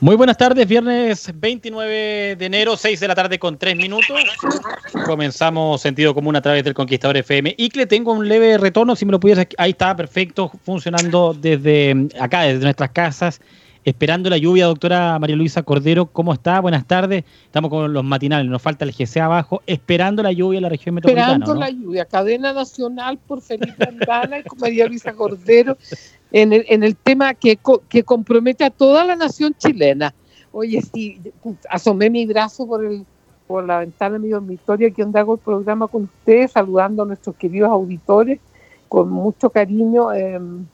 Muy buenas tardes, viernes 29 de enero, 6 de la tarde con 3 minutos. Comenzamos sentido común a través del Conquistador FM. Y que tengo un leve retorno, si me lo pudieras, ahí está, perfecto, funcionando desde acá, desde nuestras casas, esperando la lluvia, doctora María Luisa Cordero. ¿Cómo está? Buenas tardes. Estamos con los matinales, nos falta el GC abajo, esperando la lluvia en la región metropolitana. Esperando la lluvia, cadena nacional por Felipe Andana y con María Luisa Cordero en el, en el tema que, que compromete a toda la nación chilena. Oye, sí, asomé mi brazo por, el, por la ventana de mi dormitorio, aquí donde hago el programa con ustedes, saludando a nuestros queridos auditores con mucho cariño. Em,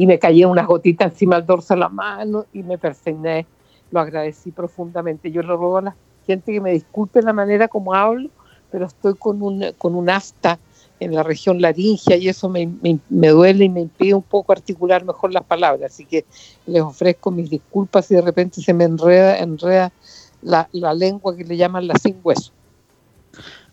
y me caí unas gotitas encima del dorso de la mano y me persigné. Lo agradecí profundamente. Yo le ruego a la gente que me disculpe la manera como hablo, pero estoy con un, con un afta en la región laringia y eso me, me, duele y me impide un poco articular mejor las palabras. Así que les ofrezco mis disculpas si de repente se me enreda, enreda la, la lengua que le llaman la sin hueso.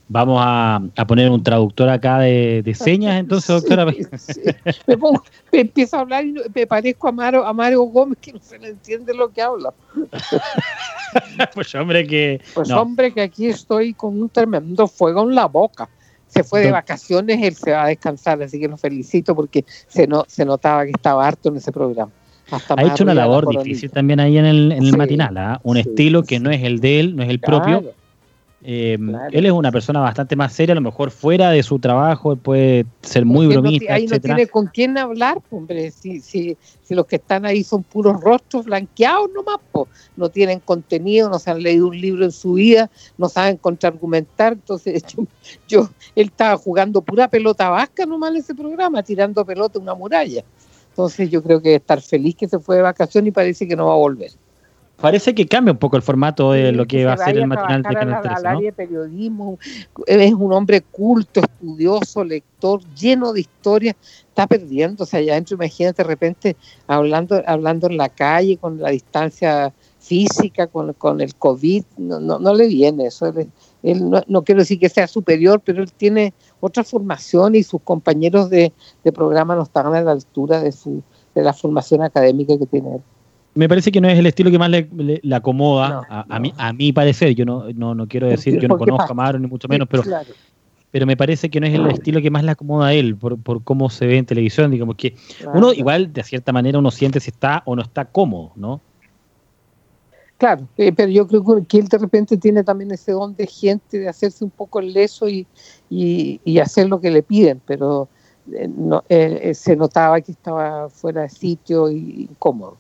Vamos a, a, poner un traductor acá de, de señas, entonces, doctora. Me, pongo, me, empiezo a hablar y me parezco a Mario, a Mario Gómez, que no se le entiende lo que habla. pues hombre que... Pues hombre que aquí estoy con un tremendo fuego en la boca se fue de vacaciones, él se va a descansar, así que lo felicito porque se, no, se notaba que estaba harto en ese programa. ha hecho una labor difícil también ahí en el, en el matinal, ¿ah? un estilo que no es el de él, no es el propio, eh, Él es una persona bastante más seria, a lo mejor fuera de su trabajo puede ser muy bromista. No, ahí no tiene con quién hablar, hombre. Si, si, si, los que están ahí son puros rostros blanqueados nomás, pues no tienen contenido, no se han leído un libro en su vida, no saben contraargumentar. Entonces, yo, yo él estaba jugando pura pelota vasca nomás en ese programa, tirando pelota en una muralla. Entonces, yo creo que estar feliz que se fue de vacación y parece que no va a volver. Parece que cambia un poco el formato de lo que, va a ser el matinal de Canal 13, al área de periodismo, es un hombre culto, estudioso, lector, lleno de historias, está perdiéndose allá adentro, imagínate de repente hablando, hablando en la calle con la distancia física, con, con el COVID, no, no, no le viene eso, él, no, no, quiero decir que sea superior, pero él tiene otra formación y sus compañeros de, de programa no están a la altura de, su, de la formación académica que tiene él me parece que no es el estilo que más le, le, acomoda a, a, mí, a mi parecer. Yo no, no, no quiero decir, yo no conozco a Maro ni mucho menos, pero, claro. pero me parece que no es el estilo que más le acomoda a él por, por cómo se ve en televisión. Digamos que claro. uno igual de cierta manera uno siente si está o no está cómodo, ¿no? Claro, eh, pero yo creo que él de repente tiene también ese don de gente de hacerse un poco el leso y, y, y hacer lo que le piden, pero eh, no, eh, se notaba que estaba fuera de sitio y incómodo.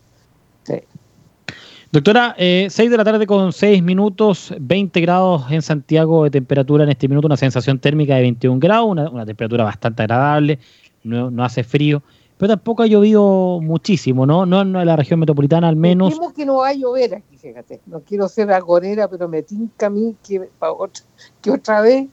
Doctora, eh, 6 de la tarde con 6 minutos, 20 grados en Santiago de temperatura en este minuto, una sensación térmica de 21 grados, una, una temperatura bastante agradable, no, no, hace frío, pero tampoco ha llovido muchísimo, ¿no? No en la región metropolitana al menos. Dijimos que no va a llover aquí, fíjate. No quiero ser agorera, pero me tinca a mí que, que otra vez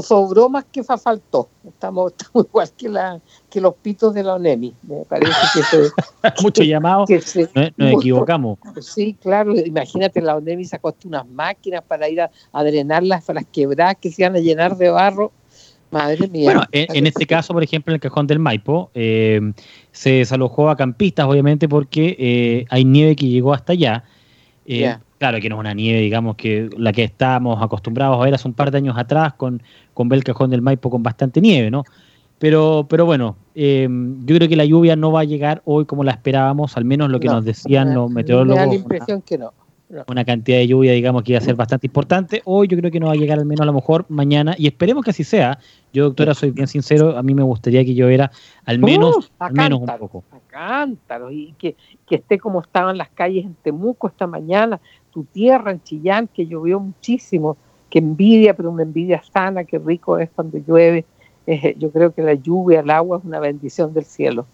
son bromas que faltó. Estamos, estamos igual que, la, que los pitos de la ONEMI. Me parece que se, Mucho llamado, se, nos, nos equivocamos. Sí, claro. Imagínate, la ONEMI sacó unas máquinas para ir a, a drenar las, las quebradas que se iban a llenar de barro. Madre mía. Bueno, en, en, este caso, por ejemplo, en el cajón del Maipo, eh, se desalojó a campistas, obviamente, porque eh, hay nieve que llegó hasta allá. Eh, yeah Claro que no es una nieve, digamos, que la que estábamos acostumbrados a ver hace un par de años atrás con, con Belcajón del Maipo con bastante nieve, ¿no? Pero, pero bueno, eh, yo creo que la lluvia no va a llegar hoy como la esperábamos, al menos lo que nos decían los meteorólogos. Me da la impresión que no una cantidad de lluvia, digamos, que iba a ser bastante importante. Hoy yo creo que no va a llegar al menos a lo mejor mañana, y esperemos que así sea. Yo, doctora, soy bien sincero, a mí me gustaría que lloviera al menos, al menos un poco. Y que, que esté como estaban las calles en Temuco esta mañana, tu tierra en Chillán, que llovió muchísimo, que envidia, pero una envidia sana, que rico es cuando llueve. Eh, yo creo que la lluvia, el agua es una bendición del cielo,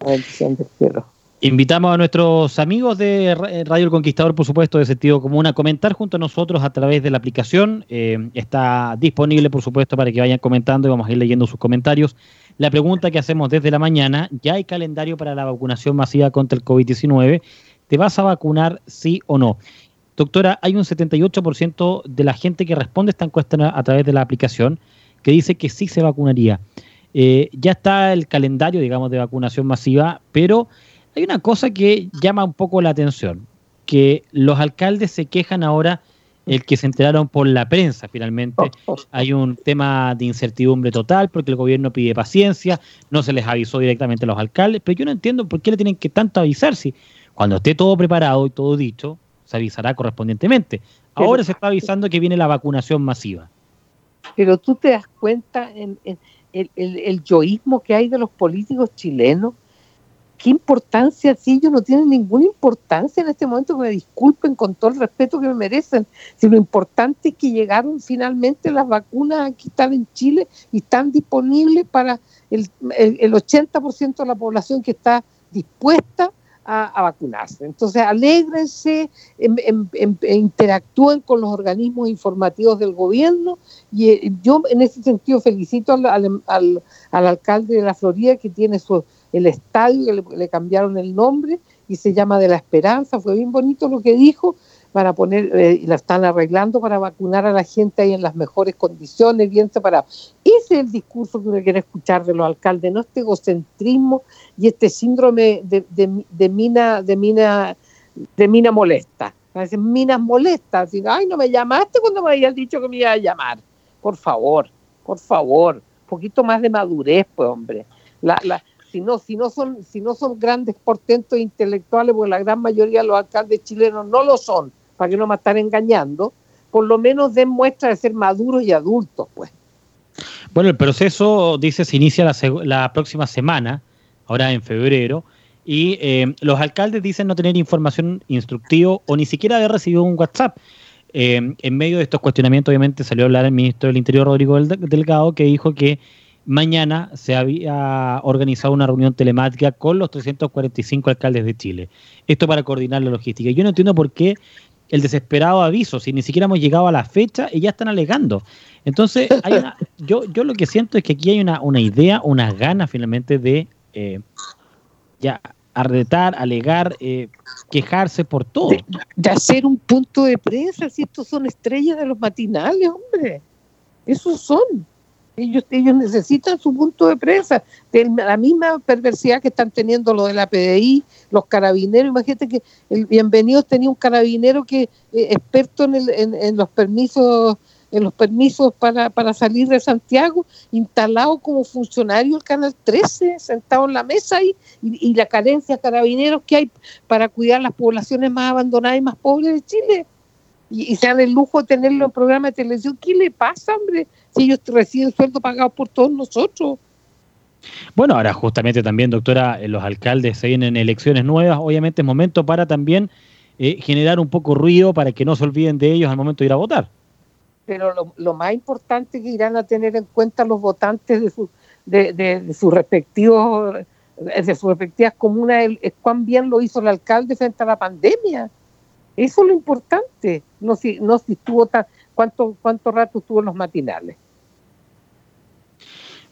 una bendición del cielo. Invitamos a nuestros amigos de Radio El Conquistador, por supuesto, de sentido común, a comentar junto a nosotros a través de la aplicación. Eh, está disponible, por supuesto, para que vayan comentando y vamos a ir leyendo sus comentarios. La pregunta que hacemos desde la mañana, ¿ya hay calendario para la vacunación masiva contra el COVID-19? ¿Te vas a vacunar sí o no? Doctora, hay un 78% de la gente que responde a esta encuesta a través de la aplicación que dice que sí se vacunaría. Eh, ya está el calendario, digamos, de vacunación masiva, pero hay una cosa que llama un poco la atención, que los alcaldes se quejan ahora el que se enteraron por la prensa finalmente. Hay un tema de incertidumbre total porque el gobierno pide paciencia, no se les avisó directamente a los alcaldes, pero yo no entiendo por qué le tienen que tanto avisar si cuando esté todo preparado y todo dicho, se avisará correspondientemente. Ahora se está avisando que viene la vacunación masiva. Pero tú te das cuenta en, el, el yoísmo que hay de los políticos chilenos ¿qué importancia? Si ellos no tienen ninguna importancia en este momento, que me disculpen con todo el respeto que me merecen. Si lo importante es que llegaron finalmente las vacunas aquí están en Chile y están disponibles para el, el, 80% de la población que está dispuesta a, vacunarse. Entonces, alégrense, em, em, em, interactúen con los organismos informativos del gobierno y eh, yo en ese sentido felicito al, al, al, alcalde de la Florida que tiene su el estadio, le, le, cambiaron el nombre y se llama de la Esperanza, fue bien bonito lo que dijo, para poner, eh, y la están arreglando para vacunar a la gente ahí en las mejores condiciones, bien separado. Ese es el discurso que uno quiere escuchar de los alcaldes, no este egocentrismo y este síndrome de, de, mina, de mina, de mina molesta. minas molestas, ay, no me llamaste cuando me habías dicho que me iba a llamar. Por favor, por favor, un poquito más de madurez, pues, hombre. La, la, si no, si no son, si no son grandes portentos intelectuales, porque la gran mayoría de los alcaldes chilenos no lo son, para que no me estén engañando, por lo menos den muestra de ser maduros y adultos, pues. Bueno, el proceso, dice, se inicia la, la próxima semana, ahora en febrero, y eh, los alcaldes dicen no tener información instructiva o ni siquiera haber recibido un WhatsApp. Eh, en medio de estos cuestionamientos, obviamente, salió a hablar el ministro del Interior, Rodrigo Delgado, que dijo que mañana se había organizado una reunión telemática con los 345 alcaldes de Chile. Esto para coordinar la logística. Yo no entiendo por qué el desesperado aviso, si ni siquiera hemos llegado a la fecha y ya están alegando. Entonces, yo, yo lo que siento es que aquí hay una, una idea, una gana finalmente de eh, ya arretar, alegar, eh, quejarse por todo. De, hacer un punto de prensa, si estos son estrellas de los matinales, hombre. Esos son. Ellos, ellos necesitan su punto de prensa. De la misma perversidad que están teniendo lo de la PDI, los carabineros. Imagínate que el Bienvenido tenía un carabinero que eh, experto en, el, en, los permisos en los permisos para, para salir de Santiago, instalado como funcionario del Canal 13, sentado en la mesa y, y, la carencia de carabineros que hay para cuidar las poblaciones más abandonadas y más pobres de Chile. Y, y se dan el lujo de tenerlo en programa de televisión. ¿Qué le pasa, hombre? si ellos reciben sueldo pagado por todos nosotros. Bueno, ahora justamente también, doctora, eh, los alcaldes se vienen elecciones nuevas, obviamente es momento para también eh, generar un poco ruido para que no se olviden de ellos al momento de ir a votar. Pero lo, más importante que irán a tener en cuenta los votantes de, su, de, sus respectivos de sus respectivas comunas es, cuán bien lo hizo el alcalde frente a la pandemia. Eso es lo importante, no si, no si estuvo tan, cuánto, cuánto rato estuvo en los matinales.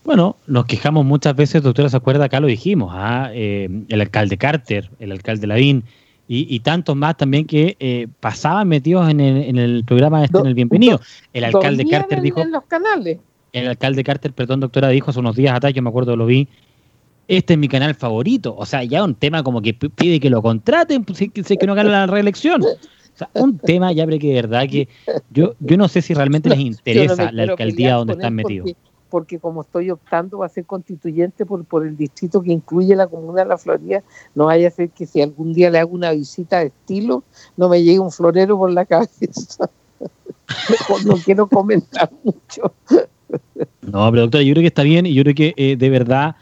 Bueno, nos quejamos muchas veces, doctora, ¿se acuerda? Acá lo dijimos, ¿ah? eh, el alcalde Carter, el alcalde Lavín y, tantos más también que eh, pasaban metidos en el, en el programa este, en el Bienvenido. El alcalde Carter dijo... En los canales. El alcalde Carter, perdón, doctora, dijo hace unos días atrás, yo me acuerdo, lo vi, este es mi canal favorito. O sea, ya un tema como que pide que lo contraten, si, pues, si que no gana la reelección. O sea, un tema ya, pero que de verdad que yo, yo no sé si realmente les interesa la alcaldía donde están metidos. Porque, como estoy optando a ser constituyente por, por el distrito que incluye la comuna de la Florida, no vaya a ser que si algún día le hago una visita de estilo, no me llegue un florero por la cabeza. no quiero comentar mucho. No, pero doctora, yo creo que está bien y yo creo que eh, de verdad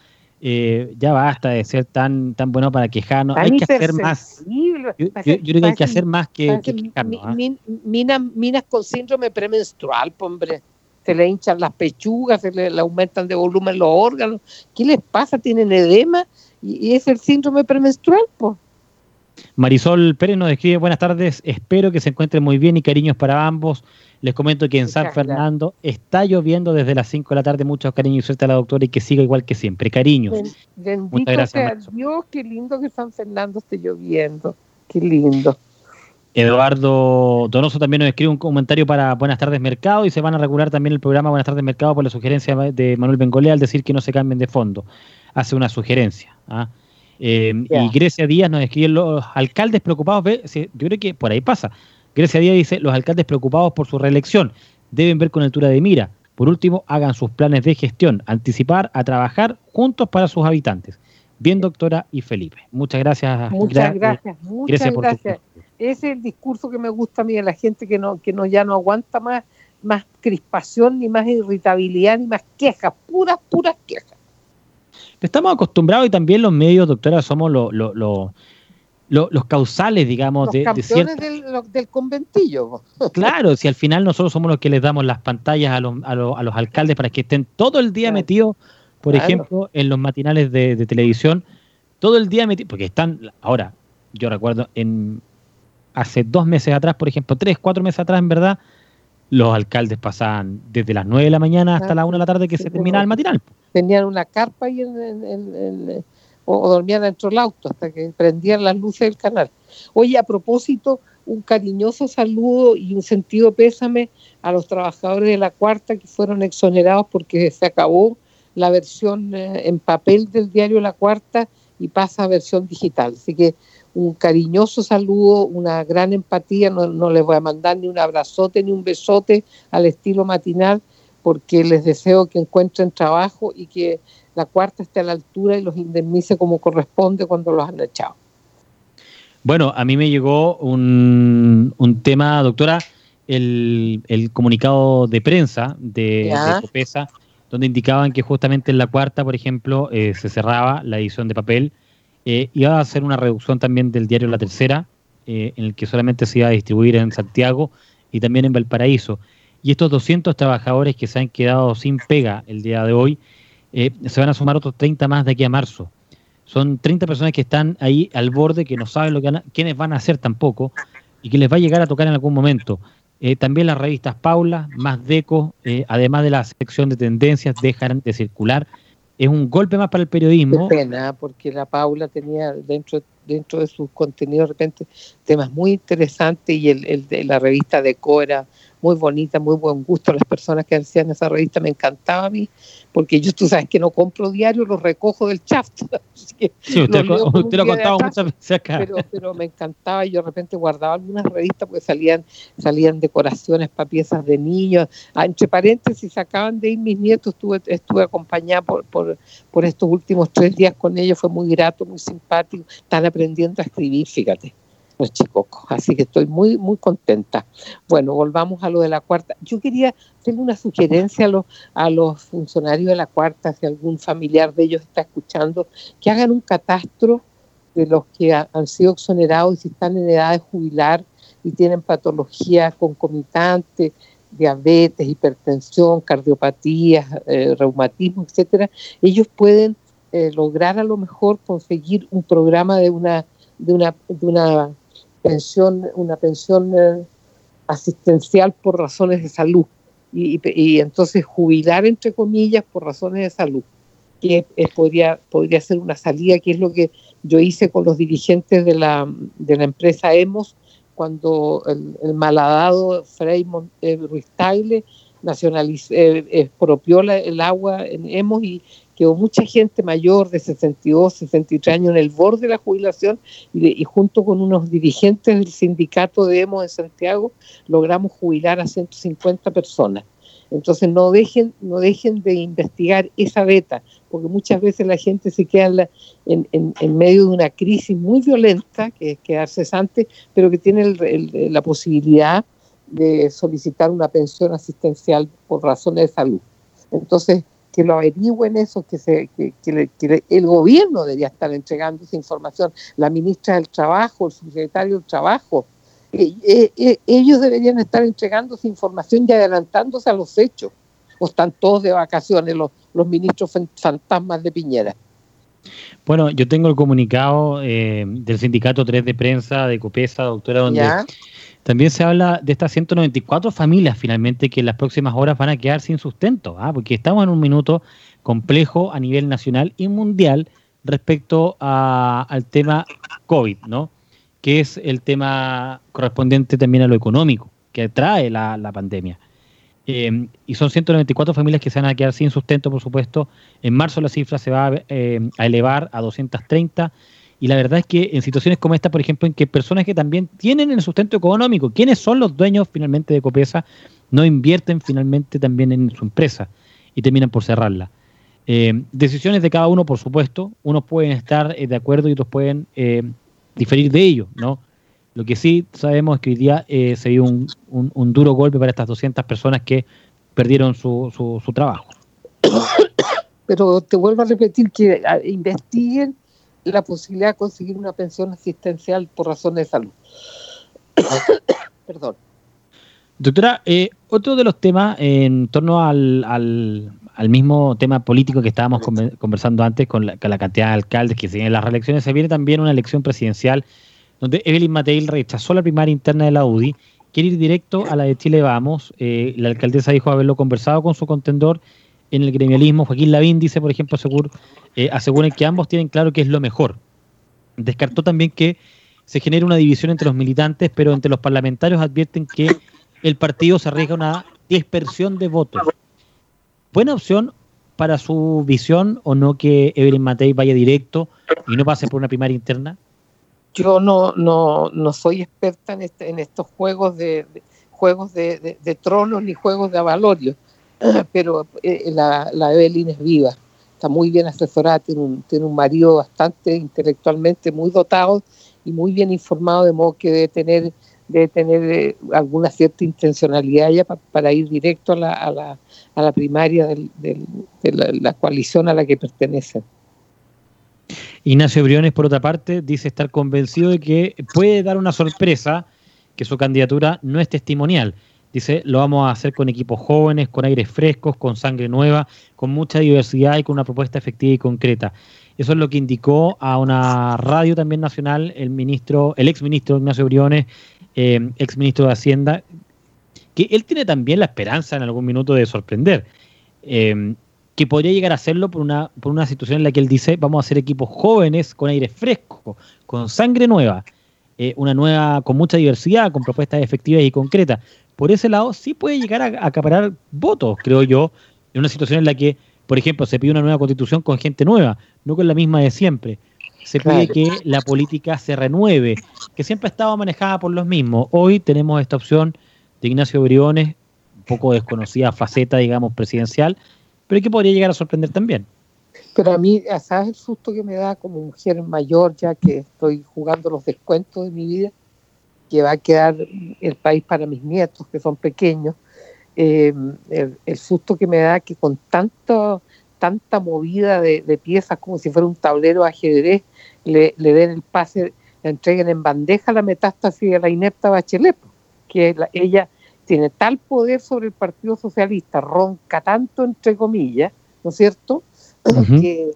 eh, ya basta de ser tan tan bueno para quejarnos. hay que hacer más. Yo, creo que hay que hacer más que, quejarnos. ¿ah? minas, con síndrome premenstrual, hombre. Se le hinchan las pechugas, se le, aumentan de volumen los órganos. ¿Qué les pasa? Tienen edema y, es el síndrome premenstrual, pues. Marisol Pérez nos escribe, buenas tardes, espero que se encuentren muy bien y cariños para ambos. Les comento que en San Fernando está lloviendo desde las 5 de la tarde, muchos cariños y suerte a la doctora y que siga igual que siempre. Cariños. Bendito gracias, sea Dios, qué lindo que San Fernando esté lloviendo, qué lindo. Eduardo Donoso también nos escribe un comentario para Buenas tardes Mercado y se van a regular también el programa Buenas tardes Mercado por la sugerencia de Manuel Bengolea al decir que no se cambien de fondo. Hace una sugerencia. ¿ah? Eh, y Grecia Díaz nos escribe los alcaldes preocupados, yo creo que por ahí pasa. Grecia Díaz dice, los alcaldes preocupados por su reelección deben ver con altura de mira. Por último, hagan sus planes de gestión, anticipar a trabajar juntos para sus habitantes. Bien, doctora y Felipe. Muchas gracias. Muchas gracias. Muchas gracias. Ese es el discurso que me gusta a mí de la gente que no que no ya no aguanta más más crispación, ni más irritabilidad, ni más quejas, puras, puras quejas. Estamos acostumbrados y también los medios, doctora, somos los causales, digamos, de, campeones del, conventillo. Claro, si al final nosotros somos los que les damos las pantallas a los, a los, alcaldes para que estén todo el día metidos, por ejemplo, en los matinales de, televisión, todo el día metidos, porque están, ahora, yo recuerdo, en hace dos meses atrás, por ejemplo, tres, cuatro meses atrás, en verdad, los alcaldes pasaban desde las nueve de la mañana hasta las una de la tarde que se terminaba el matinal tenían una carpa ahí en, o, dormían dentro del auto hasta que prendían las luces del canal. Oye, a propósito, un cariñoso saludo y un sentido pésame a los trabajadores de la cuarta que fueron exonerados porque se acabó la versión eh, en papel del diario La Cuarta y pasa a versión digital. Así que un cariñoso saludo, una gran empatía, no, no les voy a mandar ni un abrazote ni un besote al estilo matinal, porque les deseo que encuentren trabajo y que la cuarta esté a la altura y los indemnice como corresponde cuando los han echado. Bueno, a mí me llegó un, tema, doctora, el, comunicado de prensa de, Copesa, donde indicaban que justamente en la cuarta, por ejemplo, eh, se cerraba la edición de papel. Eh, iba a hacer una reducción también del diario La Tercera, eh, en el que solamente se iba a distribuir en Santiago y también en Valparaíso. Y estos 200 trabajadores que se han quedado sin pega el día de hoy, eh, se van a sumar otros 30 más de aquí a marzo. Son 30 personas que están ahí al borde, que no saben lo que van quiénes van a hacer tampoco, y que les va a llegar a tocar en algún momento. Eh, también las revistas Paula, Más Deco, eh, además de la sección de tendencias, dejan de circular. Es un golpe más para el periodismo. Qué pena, porque la Paula tenía dentro, dentro de sus contenidos de repente temas muy interesantes y el, el de la revista Deco era muy bonita, muy buen gusto. Las personas que hacían esa revista me encantaba a mí, porque yo, tú sabes que no compro diario, lo recojo del chat. sí, usted, lo, ha contado muchas veces acá. Pero, pero, me encantaba y yo de repente guardaba algunas revistas porque salían, salían decoraciones para piezas de niños. Ah, entre paréntesis, sacaban de ir mis nietos, estuve, estuve acompañada por, por, por estos últimos tres días con ellos, fue muy grato, muy simpático. Están aprendiendo a escribir, fíjate los chicos. Así que estoy muy, muy contenta. Bueno, volvamos a lo de la cuarta. Yo quería hacerle una sugerencia a los, a los funcionarios de la cuarta, si algún familiar de ellos está escuchando, que hagan un catastro de los que han sido exonerados y si están en edad de jubilar y tienen patologías concomitantes, diabetes, hipertensión, cardiopatías, eh, reumatismo, etcétera, ellos pueden eh, lograr a lo mejor conseguir un programa de una de una, de una pensión, una pensión eh, asistencial por razones de salud. Y, entonces jubilar entre comillas por razones de salud que podría, podría ser una salida, que es lo que yo hice con los dirigentes de la, de la empresa EMOS, cuando el, el malhadado Frey eh, Ruiz Tagle nacionalizó, expropió el agua en Hemos y quedó mucha gente mayor de 62, 63 años en el borde de la jubilación y, junto con unos dirigentes del sindicato de Hemos de Santiago logramos jubilar a 150 personas. Entonces no dejen, no dejen de investigar esa beta, porque muchas veces la gente se queda en, en, medio de una crisis muy violenta, que es quedar cesante, pero que tiene la posibilidad de solicitar una pensión asistencial por razones de salud. Entonces, que lo averigüen eso, que, se, que, el gobierno debería estar entregando esa información, la ministra del Trabajo, el secretario del Trabajo, eh, eh, eh, ellos deberían estar entregando esa información y adelantándose a los hechos, o están todos de vacaciones los, los ministros fantasmas de Piñera. Bueno, yo tengo el comunicado del sindicato 3 de prensa de Copesa, doctora, donde también se habla de estas 194 familias finalmente que en las próximas horas van a quedar sin sustento, ¿ah? porque estamos en un minuto complejo a nivel nacional y mundial respecto al tema COVID, ¿no? que es el tema correspondiente también a lo económico que trae la, pandemia. Eh, y son 194 familias que se van a quedar sin sustento, por supuesto. En marzo la cifra se va a, eh, a elevar a 230 y la verdad es que en situaciones como esta, por ejemplo, en que personas que también tienen el sustento económico, quienes son los dueños finalmente de Copesa, no invierten finalmente también en su empresa y terminan por cerrarla. Eh, decisiones de cada uno, por supuesto. Unos pueden estar eh, de acuerdo y otros pueden eh, diferir de ello, ¿no? Lo que sí sabemos es que hoy día se dio un, un, duro golpe para estas 200 personas que perdieron su, su, su trabajo. Pero te vuelvo a repetir que investiguen la posibilidad de conseguir una pensión asistencial por razones de salud. Perdón. Doctora, eh, otro de los temas en torno al, al, mismo tema político que estábamos conversando antes con la, cantidad de alcaldes que siguen las reelecciones, se viene también una elección presidencial donde Evelyn Matei rechazó la primaria interna de la UDI, quiere ir directo a la de Chile Vamos. Eh, la alcaldesa dijo haberlo conversado con su contendor en el gremialismo. Joaquín Lavín dice, por ejemplo, asegura, eh, aseguran que ambos tienen claro que es lo mejor. Descartó también que se genere una división entre los militantes, pero entre los parlamentarios advierten que el partido se arriesga a una dispersión de votos. ¿Buena opción para su visión o no que Evelyn Matei vaya directo y no pase por una primaria interna? Yo no, no, no soy experta en, este, en estos juegos de, juegos de, tronos ni juegos de avalorio. pero eh, la, Evelyn es viva, está muy bien asesorada, tiene un, tiene un marido bastante intelectualmente muy dotado y muy bien informado, de modo que debe tener, debe tener eh, alguna cierta intencionalidad ya para ir directo a la, a la, a la primaria de la, coalición a la que pertenece. Ignacio Briones, por otra parte, dice estar convencido de que puede dar una sorpresa que su candidatura no es testimonial Dice, lo vamos a hacer con equipos jóvenes, con aires frescos, con sangre nueva, con mucha diversidad y con una propuesta efectiva y concreta. Eso es lo que indicó a una radio también nacional el ministro, el ex ministro Ignacio Briones, eh, ex ministro de Hacienda, que él tiene también la esperanza en algún minuto de sorprender. Eh, que podría llegar a hacerlo por una, por una situación en la que él dice, vamos a hacer equipos jóvenes, con aire fresco, con sangre nueva, eh, una nueva, con mucha diversidad, con propuestas efectivas y concretas por ese lado sí puede llegar a, acaparar votos, creo yo, en una situación en la que, por ejemplo, se pide una nueva constitución con gente nueva, no con la misma de siempre. Se pide que la política se renueve, que siempre ha estado manejada por los mismos. Hoy tenemos esta opción de Ignacio Briones, un poco desconocida faceta, digamos, presidencial, pero que podría llegar a sorprender también. Pero a mí, ¿sabes el susto que me da como mujer mayor, ya que estoy jugando los descuentos de mi vida? Que va a quedar el país para mis nietos, que son pequeños, eh, el, susto que me da que con tanto, tanta movida de, piezas como si fuera un tablero de ajedrez, le, den el pase, le entreguen en bandeja la metástasis de la inepta Bachelet, que ella tiene tal poder sobre el Partido Socialista, ronca tanto entre comillas, ¿no es cierto? que,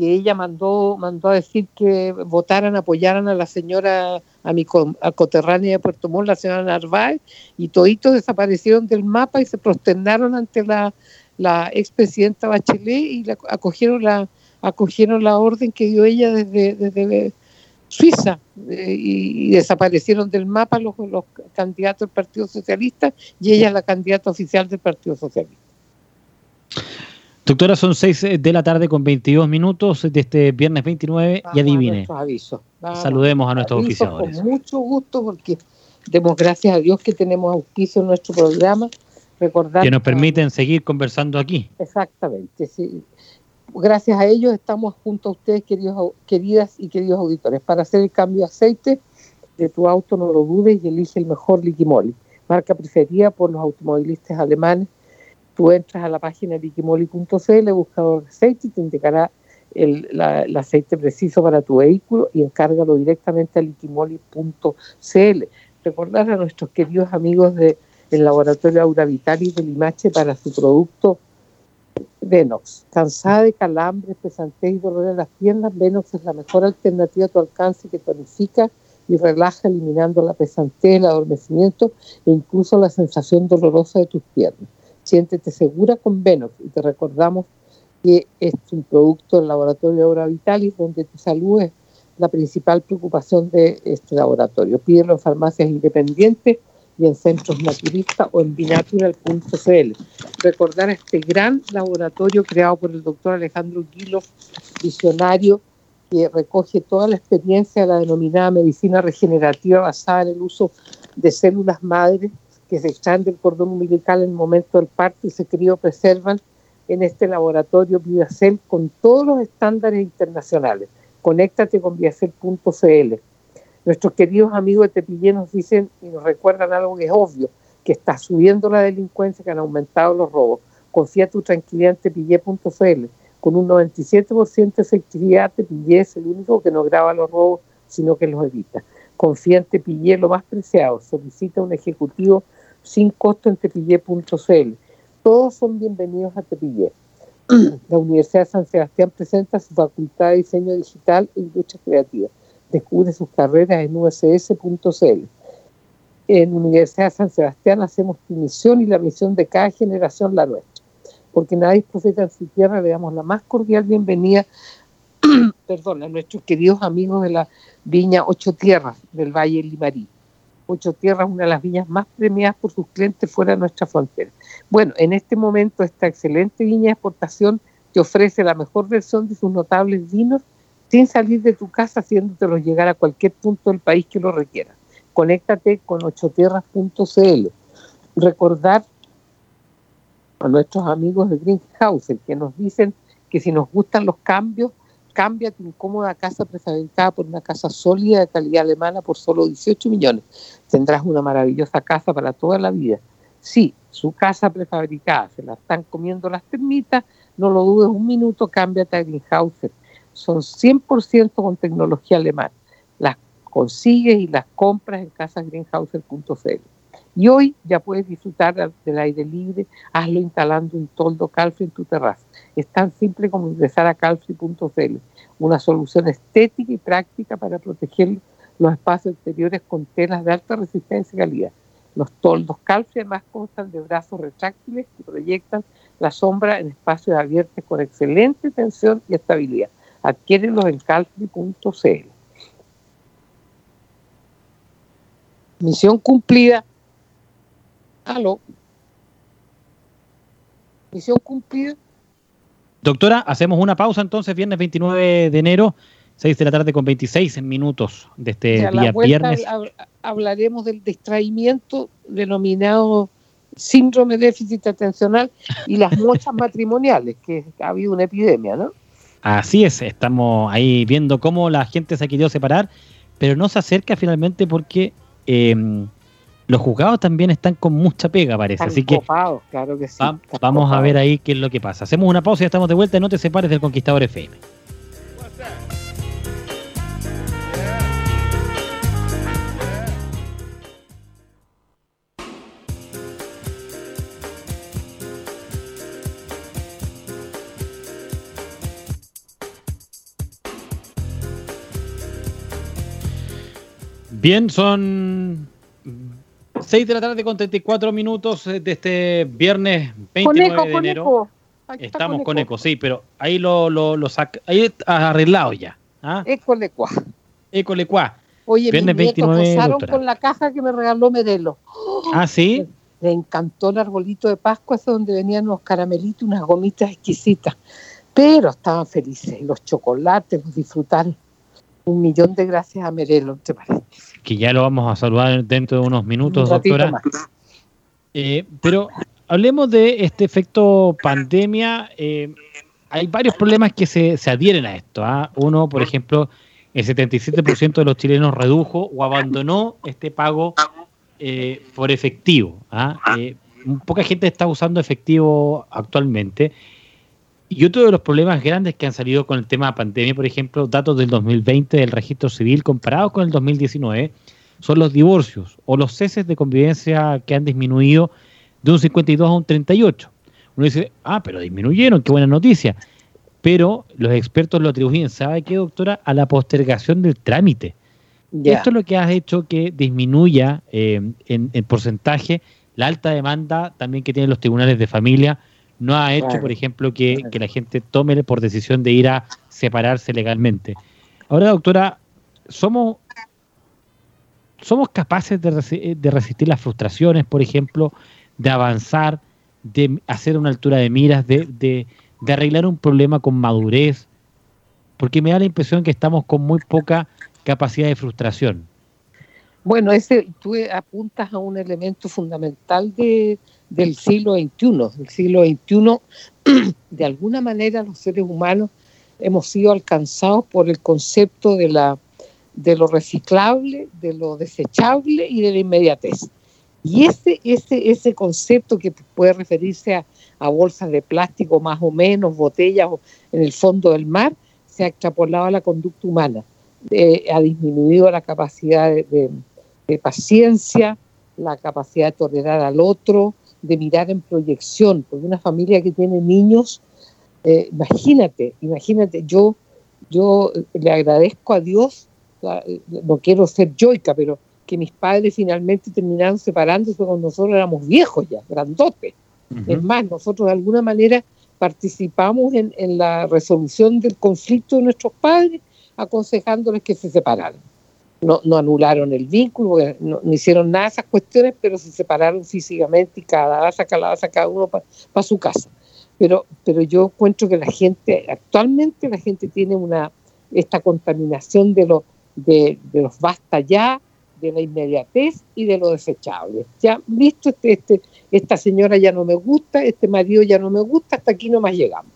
que ella mandó, mandó a decir que votaran, apoyaran a la señora a mi coterránea de Puerto Montt, la señora Narváez, y toditos desaparecieron del mapa y se prosternaron ante la, la expresidenta Bachelet y acogieron la acogieron la orden que dio ella desde, desde, Suiza eh, y, desaparecieron del mapa los, los candidatos del Partido Socialista y ella es la candidata oficial del Partido Socialista. Doctora, son 6 de la tarde con 22 minutos de este viernes 29 y adivine. Saludemos a nuestros oficiadores. Con mucho gusto porque demos gracias a Dios que tenemos auspicio en nuestro programa. Recordar que nos permiten seguir conversando aquí. Exactamente, sí gracias a ellos estamos junto a ustedes, queridos, queridas y queridos auditores. Para hacer el cambio de aceite de tu auto, no lo dudes y elige el mejor Liquimoli, marca preferida por los automovilistas alemanes. Tú entras a la página liquimoli.cl, buscador de aceite, y te indicará el, aceite preciso para tu vehículo y encárgalo directamente a liquimoli.cl. Recordar a nuestros queridos amigos del laboratorio Aura Vitali de Limache para su producto Venox. Cansada de calambres, pesantez y dolor en las piernas, Venox es la mejor alternativa a tu alcance que tonifica y relaja, eliminando la pesantez, el adormecimiento e incluso la sensación dolorosa de tus piernas. Siéntete segura con Venox y te recordamos que es un producto del laboratorio Aura Vitalis, donde tu salud es la principal preocupación de este laboratorio. Pídelo en farmacias independientes y en centros naturistas o en binatural.cl. Recordar este gran laboratorio creado por el doctor Alejandro Guilo, visionario, que recoge toda la experiencia de la denominada medicina regenerativa basada en el uso de células madres que se extraen del cordón umbilical en el momento del parto y se preservan en este laboratorio Viacel con todos los estándares internacionales. Conéctate con viacel.cl Nuestros queridos amigos de Tepillé nos dicen y nos recuerdan algo que es obvio, que está subiendo la delincuencia, que han aumentado los robos. Confía tu tranquilidad en tepillé.cl. Con un 97% de efectividad, Tepillé es el único que no graba los robos, sino que los evita. Confía en Tepillé, lo más preciado. Solicita un ejecutivo sin costo en tepillé.cl. Todos son bienvenidos a Tepillé. La Universidad de San Sebastián presenta su Facultad de Diseño Digital e Industria Creativa descubre sus carreras en uss.cl. En Universidad de San Sebastián hacemos tu misión y la misión de cada generación la nuestra. Porque nadie es profeta en su tierra, le damos la más cordial bienvenida perdón, a nuestros queridos amigos de la viña Ocho Tierras del Valle Limarí. Ocho Tierras, una de las viñas más premiadas por sus clientes fuera de nuestra frontera. Bueno, en este momento esta excelente viña de exportación te ofrece la mejor versión de sus notables vinos sin salir de tu casa, haciéndotelo llegar a cualquier punto del país que lo requiera. Conéctate con ochotierras.cl. Recordar a nuestros amigos de Greenhouse, que nos dicen que si nos gustan los cambios, cambia tu incómoda casa prefabricada por una casa sólida de calidad alemana por solo 18 millones. Tendrás una maravillosa casa para toda la vida. Sí, su casa prefabricada se la están comiendo las termitas, no lo dudes un minuto, cámbiate a Greenhouse son 100% con tecnología alemana. Las consigues y las compras en casasgreenhauser.cl. Y hoy ya puedes disfrutar del aire libre, hazlo instalando un toldo Calfrey en tu terraza. Es tan simple como ingresar a calfrey.cl, una solución estética y práctica para proteger los espacios exteriores con telas de alta resistencia y calidad. Los toldos Calfrey además constan de brazos retráctiles que proyectan la sombra en espacios abiertos con excelente tensión y estabilidad adquiérenlos en calfri.cl. Misión cumplida. Aló. Misión cumplida. Doctora, hacemos una pausa entonces, viernes 29 de enero, 6 de la tarde con 26 minutos de este día viernes. Hablaremos del distraimiento denominado síndrome de déficit atencional y las mochas matrimoniales, que ha habido una epidemia, ¿no? Así es, estamos ahí viendo cómo la gente se ha querido separar, pero no se acerca finalmente porque em, los juzgados también están con mucha pega, parece. Así que, claro que sí, vamos a ver ahí qué es lo que pasa. Hacemos una pausa y estamos de vuelta. No te separes del Conquistador FM. Bien, son 6 de la tarde con 34 minutos de este viernes 29 de enero. Estamos con eco. sí, pero ahí lo, lo, lo ahí arreglado ya. ¿ah? Eco de Ecolecuá. Oye, Viernes mis nietos 29, gozaron doctora. con la caja que me regaló Merelo. Ah, sí. Le encantó el arbolito de Pascua, ese donde venían unos caramelitos, unas gomitas exquisitas. Pero estaban felices. Los chocolates, los disfrutaron. Un millón de gracias a Merelo, ¿te parece? Que ya lo vamos a saludar dentro de unos minutos, Un doctora. Eh, pero hablemos de este efecto pandemia. eh, hay varios problemas que se, se adhieren a esto. ¿ah? Uno, por ejemplo, el 77% de los chilenos redujo o abandonó este pago eh, por efectivo. ¿ah? Poca gente está usando efectivo actualmente. Y otro de los problemas grandes que han salido con el tema de pandemia, por ejemplo, datos del 2020 del registro civil comparados con el 2019, son los divorcios o los ceses de convivencia que han disminuido de un 52 a un 38. Uno dice, ah, pero disminuyeron, qué buena noticia. Pero los expertos lo atribuyen, ¿sabe qué, doctora? A la postergación del trámite. Esto es lo que ha hecho que disminuya eh, en, en porcentaje la alta demanda también que tienen los tribunales de familia. No ha hecho, Claro. por ejemplo, que, que la gente tome por decisión de ir a separarse legalmente. Ahora, doctora, somos, somos capaces de, resi- de resistir las frustraciones, por ejemplo, de avanzar, de hacer una altura de miras, de, de- de arreglar un problema con madurez, porque me da la impresión que estamos con muy poca capacidad de frustración. Bueno, ese, tú apuntas a un elemento fundamental de, del siglo XXI. El siglo XXI, de alguna manera, los seres humanos hemos sido alcanzados por el concepto de, la, de lo reciclable, de lo desechable y de la inmediatez. Y ese, ese, ese concepto que puede referirse a, a bolsas de plástico más o menos, botellas en el fondo del mar, se ha extrapolado a la conducta humana. Eh, ha disminuido la capacidad de- de paciencia, la capacidad de tolerar al otro, de mirar en proyección, porque una familia que tiene niños, eh, imagínate, imagínate, yo, yo le agradezco a Dios, la- no quiero ser yoica, pero que mis padres finalmente terminaron separándose cuando nosotros éramos viejos ya, grandotes. Es más, nosotros de alguna manera participamos en, en la resolución del conflicto de nuestros padres, aconsejándoles que se separaran. No, no anularon el vínculo, porque no, hicieron nada de esas cuestiones, pero se separaron físicamente y cada casa, cada, cada uno para su casa. Pero, pero yo encuentro que la gente, actualmente la gente tiene una esta contaminación de, lo, de, de los basta ya, de la inmediatez y de lo desechable. Ya, listo, este, este, esta señora ya no me gusta, este marido ya no me gusta, hasta aquí nomás llegamos.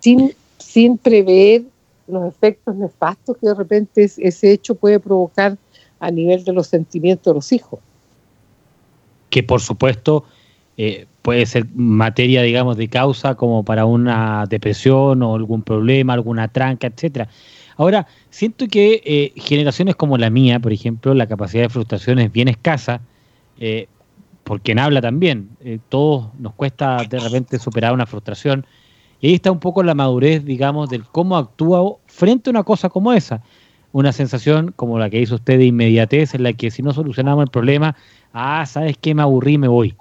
Sin, sin prever los efectos nefastos que de repente es- ese hecho puede provocar a nivel de los sentimientos de los hijos. que por supuesto eh, puede ser materia, digamos, de causa como para una depresión o algún problema, alguna tranca, etcétera. Ahora, siento que eh, generaciones como la mía, por ejemplo, la capacidad de frustración es bien escasa, eh, por quien habla también. Eh, todos nos cuesta de repente superar una frustración. Y ahí está un poco la madurez, digamos, del cómo actúa frente a una cosa como esa. Una sensación como la que hizo usted de inmediatez, en la que si no solucionamos el problema, ah, ¿sabes qué? Me aburrí, me voy.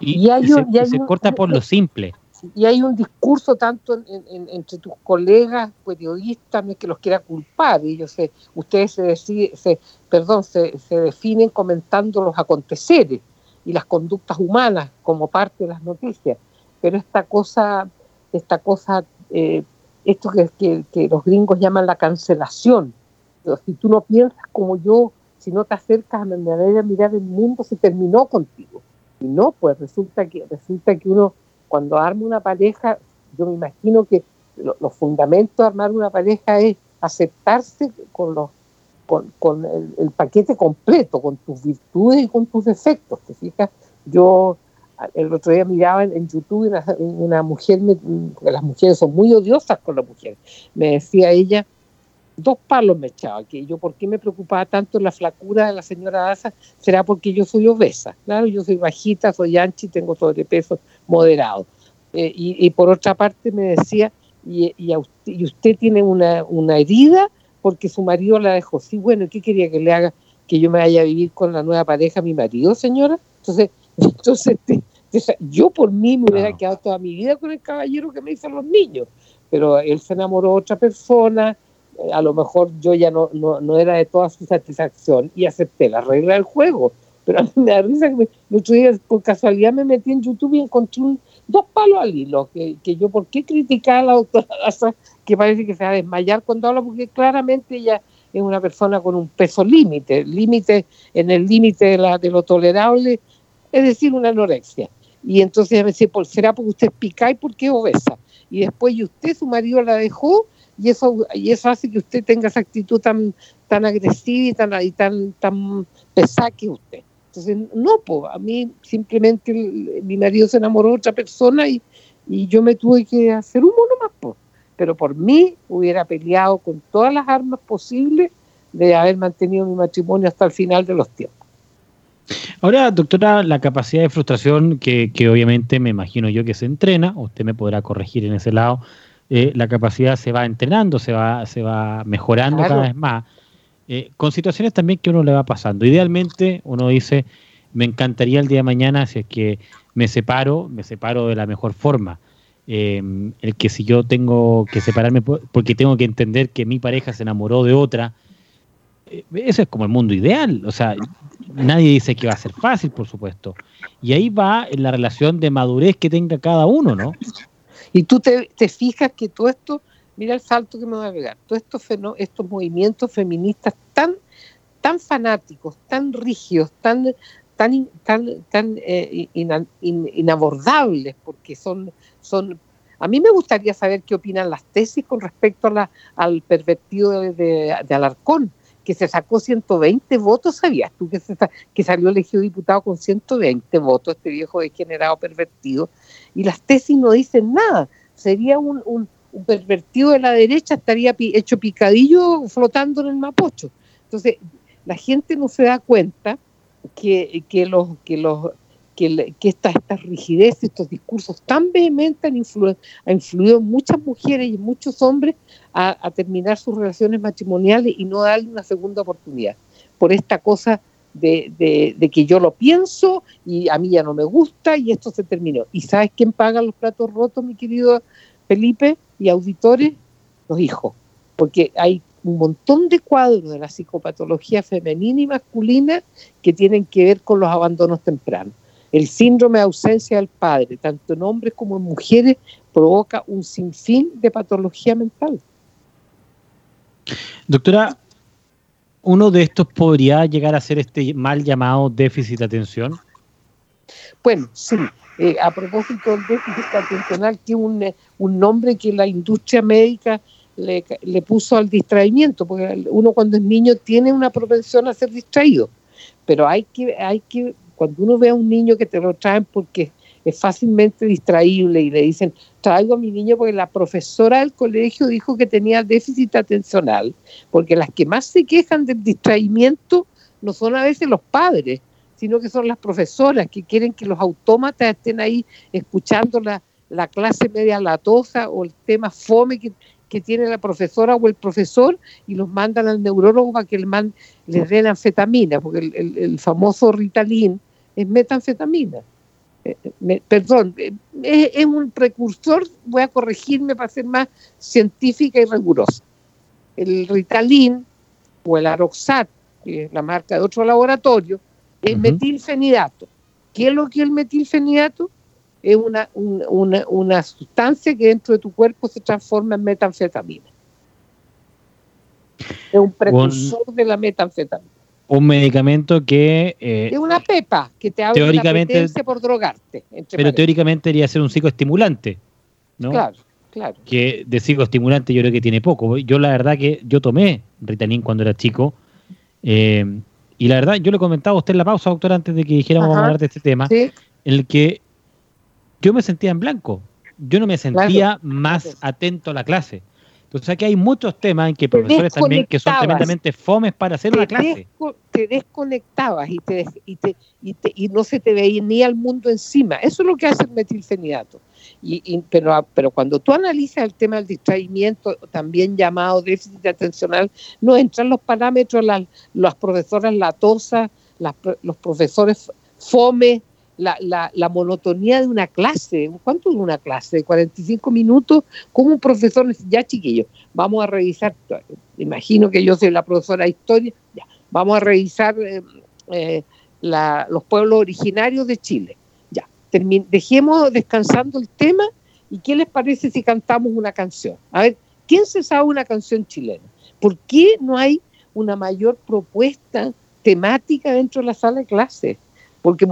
Y, Y hay se, un- y hay se un- corta por lo simple. Y hay un discurso tanto en- en- en- entre tus colegas periodistas, no es que los quiera culpar, ellos se, ustedes se, decide- se, perdón, se, se definen comentando los aconteceres y las conductas humanas como parte de las noticias. Pero esta cosa, esta cosa, eh, esto que, que- que los gringos llaman la cancelación. Pero si tú no piensas como yo, si no te acercas a mi manera de mirar el mundo, se terminó contigo. Y no, pues resulta que, resulta que uno cuando arma una pareja, yo me imagino que lo- los fundamentos de armar una pareja es aceptarse con los con, con el, el paquete completo, con tus virtudes y con tus defectos. ¿Te fijas? Yo el otro día miraba en, YouTube una, una mujer, me- porque las mujeres son muy odiosas con las mujeres, me decía ella, dos palos me echaba, que yo por qué me preocupaba tanto la flacura de la señora Daza, será porque yo soy obesa, claro, yo soy bajita, soy ancha y tengo sobrepeso moderado. Eh, y, y por otra parte me decía, y, y, a usted, y usted tiene una, una herida porque su marido la dejó. Sí, bueno, ¿y ¿qué quería que le haga? Que yo me vaya a vivir con la nueva pareja, mi marido, señora. Entonces, entonces te- te- yo por mí me hubiera quedado toda mi vida con el caballero que me hizo los niños, pero él se enamoró de otra persona, eh, a lo mejor yo ya no, no, era de toda su satisfacción y acepté la regla del juego. Pero a mí me da risa que el otro día por casualidad me metí en YouTube y encontré dos palos al hilo, que, que yo por qué criticar a la doctora que parece que se va a desmayar cuando habla, porque claramente ella es una persona con un peso límite, límite en el límite de, de lo tolerable, es decir, una anorexia. Y entonces me dice, ¿será porque usted pica y porque es obesa? Y después, y usted, su marido la dejó, y eso, y eso hace que usted tenga esa actitud tan, tan agresiva y tan, y tan, tan pesada que usted. Entonces, no, pues, a mí simplemente mi marido se enamoró de otra persona y, y yo me tuve que hacer un mono más, pues. Pero por mí hubiera peleado con todas las armas posibles de haber mantenido mi matrimonio hasta el final de los tiempos. Ahora, doctora, la capacidad de frustración que, que obviamente me imagino yo que se entrena, usted me podrá corregir en ese lado, eh, la capacidad se va entrenando, se va, se va mejorando cada vez más, eh, con situaciones también que uno le va pasando. Idealmente, uno dice, me encantaría el día de mañana, si es que me separo, me separo de la mejor forma. Eh, el que si yo tengo que separarme porque tengo que entender que mi pareja se enamoró de otra, eso es como el mundo ideal. O sea, nadie dice que va a ser fácil, por supuesto. Y ahí va la relación de madurez que tenga cada uno, ¿no? Y tú te, fijas que todo esto, mira el salto que me va a pegar, todos estos, estos movimientos feministas tan, tan fanáticos, tan rígidos, tan, tan, tan, tan eh, inabordables, porque son, son... A mí me gustaría saber qué opinan las tesis con respecto a la, al pervertido de, de Alarcón, que se sacó 120 votos, ¿sabías tú que, que salió elegido diputado con 120 votos, este viejo degenerado pervertido? Y las tesis no dicen nada. Sería un, un, pervertido de la derecha, estaría hecho picadillo flotando en el Mapocho. Entonces, la gente no se da cuenta que, que los, que los que, que esta, esta, rigidez, estos discursos tan vehementes han influido, en muchas mujeres y en muchos hombres a, terminar sus relaciones matrimoniales y no darle una segunda oportunidad. Por esta cosa de, de, que yo lo pienso y a mí ya no me gusta y esto se terminó. ¿Y sabes quién paga los platos rotos, mi querido Felipe y auditores? Los hijos. Porque hay un montón de cuadros de la psicopatología femenina y masculina que tienen que ver con los abandonos tempranos. El síndrome de ausencia del padre, tanto en hombres como en mujeres, provoca un sinfín de patología mental. Doctora, ¿uno de estos podría llegar a ser este mal llamado déficit de atención? Bueno, sí. Eh, a propósito del déficit atencional, que es un, eh, un nombre que la industria médica le, le, puso al distraimiento, porque uno cuando es niño tiene una propensión a ser distraído, pero hay que, hay que cuando uno ve a un niño que te lo traen porque es fácilmente distraíble y le dicen, traigo a mi niño porque la profesora del colegio dijo que tenía déficit atencional, porque las que más se quejan del distraimiento no son a veces los padres, sino que son las profesoras que quieren que los autómatas estén ahí escuchando la, la clase media latosa o el tema fome que, que tiene la profesora o el profesor y los mandan al neurólogo para que el man les den anfetamina, porque el, el famoso Ritalin es metanfetamina. Eh, perdón, eh, es, un precursor, voy a corregirme para ser más científica y rigurosa. El Ritalin o el Aroxat, que es la marca de otro laboratorio, es metilfenidato. ¿Qué es lo que es el metilfenidato? Es una, una, una sustancia que dentro de tu cuerpo se transforma en metanfetamina. Es un precursor de la metanfetamina un medicamento que... Eh, es una pepa que te abre teóricamente, la por drogarte. Pero teóricamente debería ser un psicoestimulante, ¿no? Claro, claro. Que de psicoestimulante yo creo que tiene poco. Yo la verdad que yo tomé Ritalin cuando era chico eh, y la verdad yo le comentaba a usted en la pausa, doctor, antes de que dijéramos vamos a hablar de este tema, en el que yo me sentía en blanco. Yo no me sentía más atento a la clase. Entonces aquí hay muchos temas en que profesores también que son tremendamente fomes para hacer una clase. te desconectabas y, te, y, te, y, no se te veía ni al mundo encima. Eso es lo que hace el metilfenidato. Y, pero, pero cuando tú analizas el tema del distraimiento, también llamado déficit atencional, no entran los parámetros, las, las profesoras latosas, las, los profesores fome, la, la, la, monotonía de una clase. ¿Cuánto es una clase? 45 minutos, como un profesor, ya chiquillos, vamos a revisar, imagino que yo soy la profesora de historia, ya, vamos a revisar eh, eh, la, los pueblos originarios de Chile. Ya, dejemos descansando el tema y ¿qué les parece si cantamos una canción? A ver, ¿quién se sabe una canción chilena? ¿Por qué no hay una mayor propuesta temática dentro de la sala de clases? Porque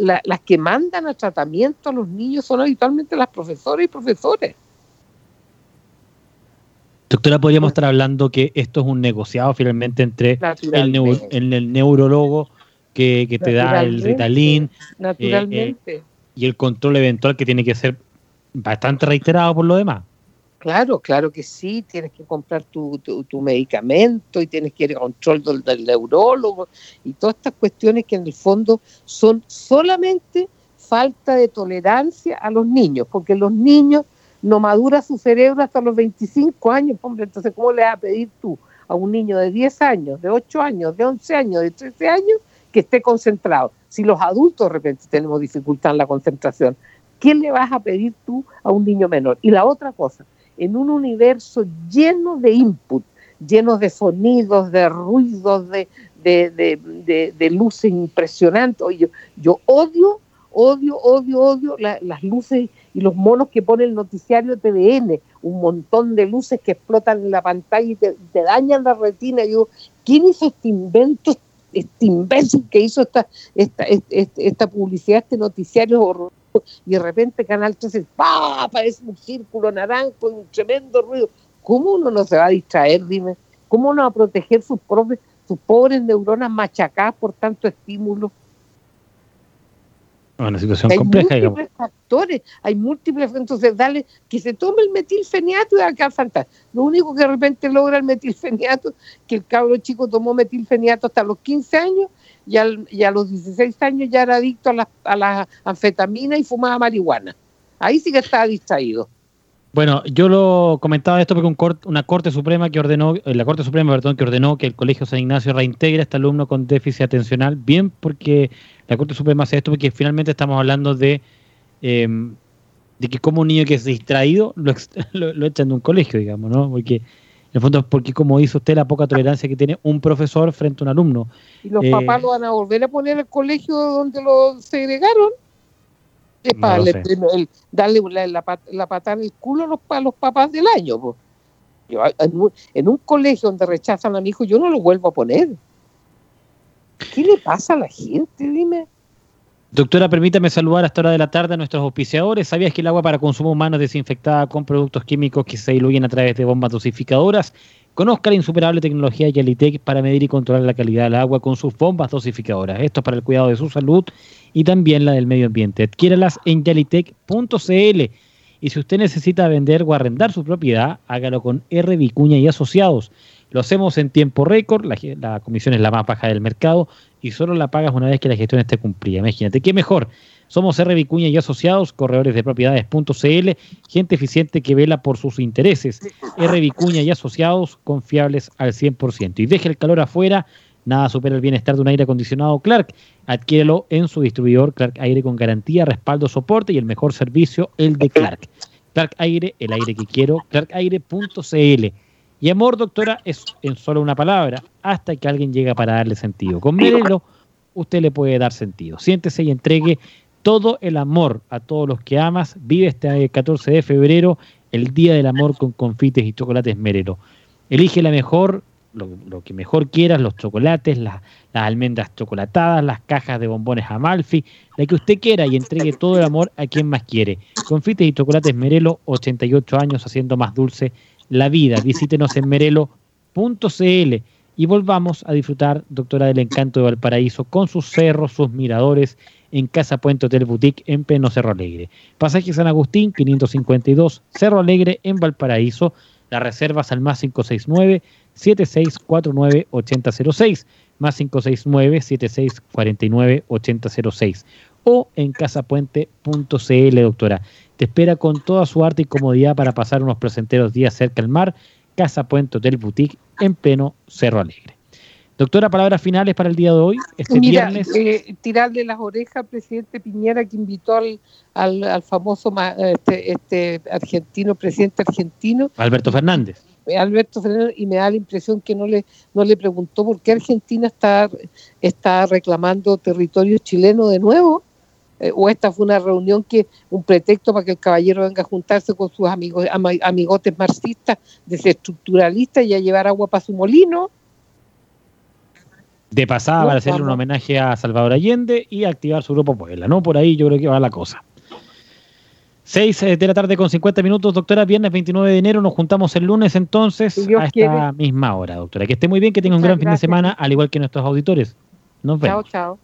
las que mandan a tratamiento a los niños son habitualmente las profesoras y profesores. Doctora, podríamos estar hablando que esto es un negociado finalmente entre el, neurólogo que, te da el Ritalin eh, eh, y el control eventual que tiene que ser bastante reiterado por lo demás. Claro, claro que sí, tienes que comprar tu, tu, medicamento y tienes que ir a control del, neurólogo y todas estas cuestiones que en el fondo son solamente falta de tolerancia a los niños, porque los niños no madura su cerebro hasta los 25 años, hombre, entonces ¿cómo le vas a pedir tú a un niño de 10 años, de 8 años, de 11 años, de 13 años que esté concentrado? Si los adultos de repente tenemos dificultad en la concentración, ¿qué le vas a pedir tú a un niño menor? Y la otra cosa, en un universo lleno de input, lleno de sonidos, de ruidos, de, de, luces impresionantes. Oye, yo, odio, odio, odio, odio las luces y los monos que pone el noticiario TVN, un montón de luces que explotan en la pantalla y te, dañan la retina. Yo, ¿quién hizo este invento, este imbécil que hizo esta, esta, esta, esta publicidad, este noticiario horroroso? Y de repente Canal 13, ¡pa! aparece un círculo naranjo y un tremendo ruido. ¿Cómo uno no se va a distraer, dime? ¿Cómo uno va a proteger sus, propios, sus pobres neuronas machacadas por tanto estímulo? Una situación hay compleja. Hay múltiples factores, hay múltiples. Entonces, dale que se tome el metilfeniato y acá falta. Lo único que de repente logra el metilfeniato, que el cabro chico tomó metilfeniato hasta los 15 años y, a los 16 años ya era adicto a la, a la anfetamina y fumaba marihuana. Ahí sí que estaba distraído. Bueno, yo lo comentaba esto porque un una Corte Suprema que ordenó, eh, la Corte Suprema, perdón, que ordenó que el Colegio San Ignacio reintegre a este alumno con déficit atencional, bien porque la Corte Suprema hace esto porque finalmente estamos hablando de, em, de que como un niño que es distraído lo, lo, echan de un colegio, digamos, ¿no? Porque el fondo es porque, como dice usted, la poca tolerancia que tiene un profesor frente a un alumno. ¿Y los papás eh, lo van a volver a poner al colegio donde lo segregaron? darle la, la, la, patada en el culo a los, los papás del año. en, un, colegio donde rechazan a mi hijo, yo no lo vuelvo a poner. ¿Qué le pasa a la gente? Dime. Doctora, permítame saludar a esta hora de la tarde a nuestros auspiciadores. ¿Sabías que el agua para consumo humano es desinfectada con productos químicos que se diluyen a través de bombas dosificadoras? Conozca la insuperable tecnología Yalitec para medir y controlar la calidad del agua con sus bombas dosificadoras. Esto es para el cuidado de su salud y también la del medio ambiente. Adquiéralas en yalitec.cl. Y si usted necesita vender o arrendar su propiedad, hágalo con R. Vicuña y Asociados. Lo hacemos en tiempo récord, la, comisión es la más baja del mercado y solo la pagas una vez que la gestión esté cumplida. Imagínate, ¿qué mejor? Somos R. Vicuña y Asociados, corredores de propiedades.cl, gente eficiente que vela por sus intereses. R. Vicuña y Asociados, confiables al 100%. Y deje el calor afuera, nada supera el bienestar de un aire acondicionado Clark. Adquiérelo en su distribuidor Clark Aire con garantía, respaldo, soporte y el mejor servicio, el de Clark. Clark Aire, el aire que quiero, clarkaire.cl. Y amor, doctora, es en solo una palabra, hasta que alguien llega para darle sentido. Con Merelo, usted le puede dar sentido. Siéntese y entregue todo el amor a todos los que amas. Vive este 14 de febrero, el Día del Amor con confites y chocolates Merelo. Elige la mejor, lo, que mejor quieras, los chocolates, las almendras chocolatadas, las cajas de bombones Amalfi, la que usted quiera y entregue todo el amor a quien más quiere. Confites y chocolates Merelo, 88 años haciendo más dulce la vida. Visítenos en merelo.cl y volvamos a disfrutar, doctora del encanto de Valparaíso, con sus cerros, sus miradores, en Casa Puente Hotel Boutique en Peno Cerro Alegre. Pasaje San Agustín, 552, Cerro Alegre en Valparaíso. Las reservas al más 569 7649 8006 más 569 7649 8006 o en casapuente.cl, doctora. Te espera con toda su arte y comodidad para pasar unos placenteros días cerca del mar. Casa Puente Hotel Boutique en pleno Cerro Alegre. Doctora, palabras finales para el día de hoy, este Mira, viernes. eh, tirarle las orejas al presidente Piñera que invitó al, al, al famoso este, este argentino, presidente argentino, Alberto Fernández. eh, Alberto Fernández, y me da la impresión que no le, no le preguntó por qué Argentina está, está reclamando territorio chileno de nuevo. Eh, o esta fue una reunión que un pretexto para que el caballero venga a juntarse con sus amigos ama- amigotes marxistas, desestructuralistas y a llevar agua para su molino. De pasada No, para hacerle un homenaje a Salvador Allende y activar su grupo Puebla. No, por ahí yo creo que va la cosa. 6 de la tarde con 50 minutos, doctora. Viernes 29 de enero. Nos juntamos el lunes entonces Dios a esta quiere. misma hora, doctora. Que esté muy bien, que tenga un gran fin de semana, al igual que nuestros auditores. Nos Chao, vemos. chao. With